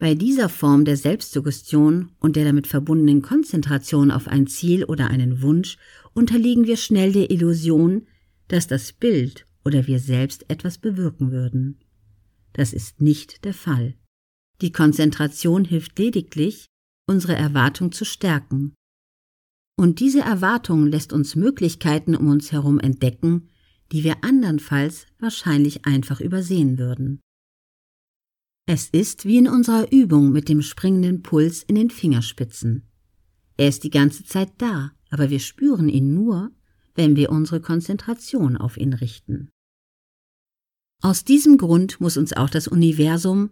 Bei dieser Form der Selbstsuggestion und der damit verbundenen Konzentration auf ein Ziel oder einen Wunsch unterliegen wir schnell der Illusion, dass das Bild oder wir selbst etwas bewirken würden. Das ist nicht der Fall. Die Konzentration hilft lediglich, unsere Erwartung zu stärken. Und diese Erwartung lässt uns Möglichkeiten um uns herum entdecken, die wir andernfalls wahrscheinlich einfach übersehen würden. Es ist wie in unserer Übung mit dem springenden Puls in den Fingerspitzen. Er ist die ganze Zeit da, aber wir spüren ihn nur, wenn wir unsere Konzentration auf ihn richten. Aus diesem Grund muss uns auch das Universum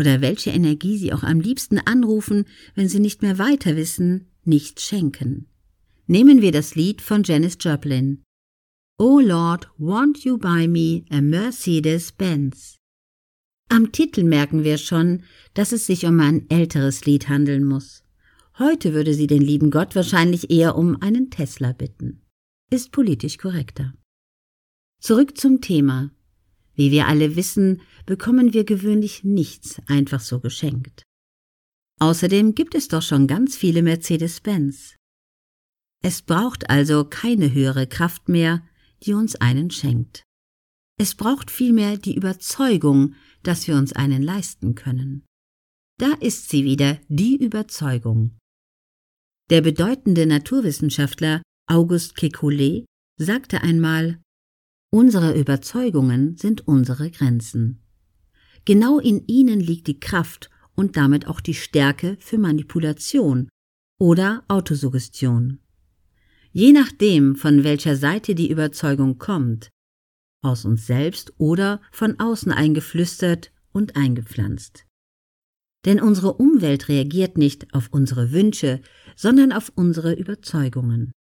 oder welche Energie Sie auch am liebsten anrufen, wenn Sie nicht mehr weiter wissen, nicht schenken. Nehmen wir das Lied von Janis Joplin. Oh Lord, won't you buy me a Mercedes-Benz? Am Titel merken wir schon, dass es sich um ein älteres Lied handeln muss. Heute würde sie den lieben Gott wahrscheinlich eher um einen Tesla bitten. Ist politisch korrekter. Zurück zum Thema. Wie wir alle wissen, bekommen wir gewöhnlich nichts einfach so geschenkt. Außerdem gibt es doch schon ganz viele Mercedes-Benz. Es braucht also keine höhere Kraft mehr, die uns einen schenkt. Es braucht vielmehr die Überzeugung, dass wir uns einen leisten können. Da ist sie wieder, die Überzeugung. Der bedeutende Naturwissenschaftler Auguste Kekulé sagte einmal, Unsere Überzeugungen sind unsere Grenzen. Genau in ihnen liegt die Kraft und damit auch die Stärke für Manipulation oder Autosuggestion. Je nachdem, von welcher Seite die Überzeugung kommt, aus uns selbst oder von außen eingeflüstert und eingepflanzt. Denn unsere Umwelt reagiert nicht auf unsere Wünsche, sondern auf unsere Überzeugungen.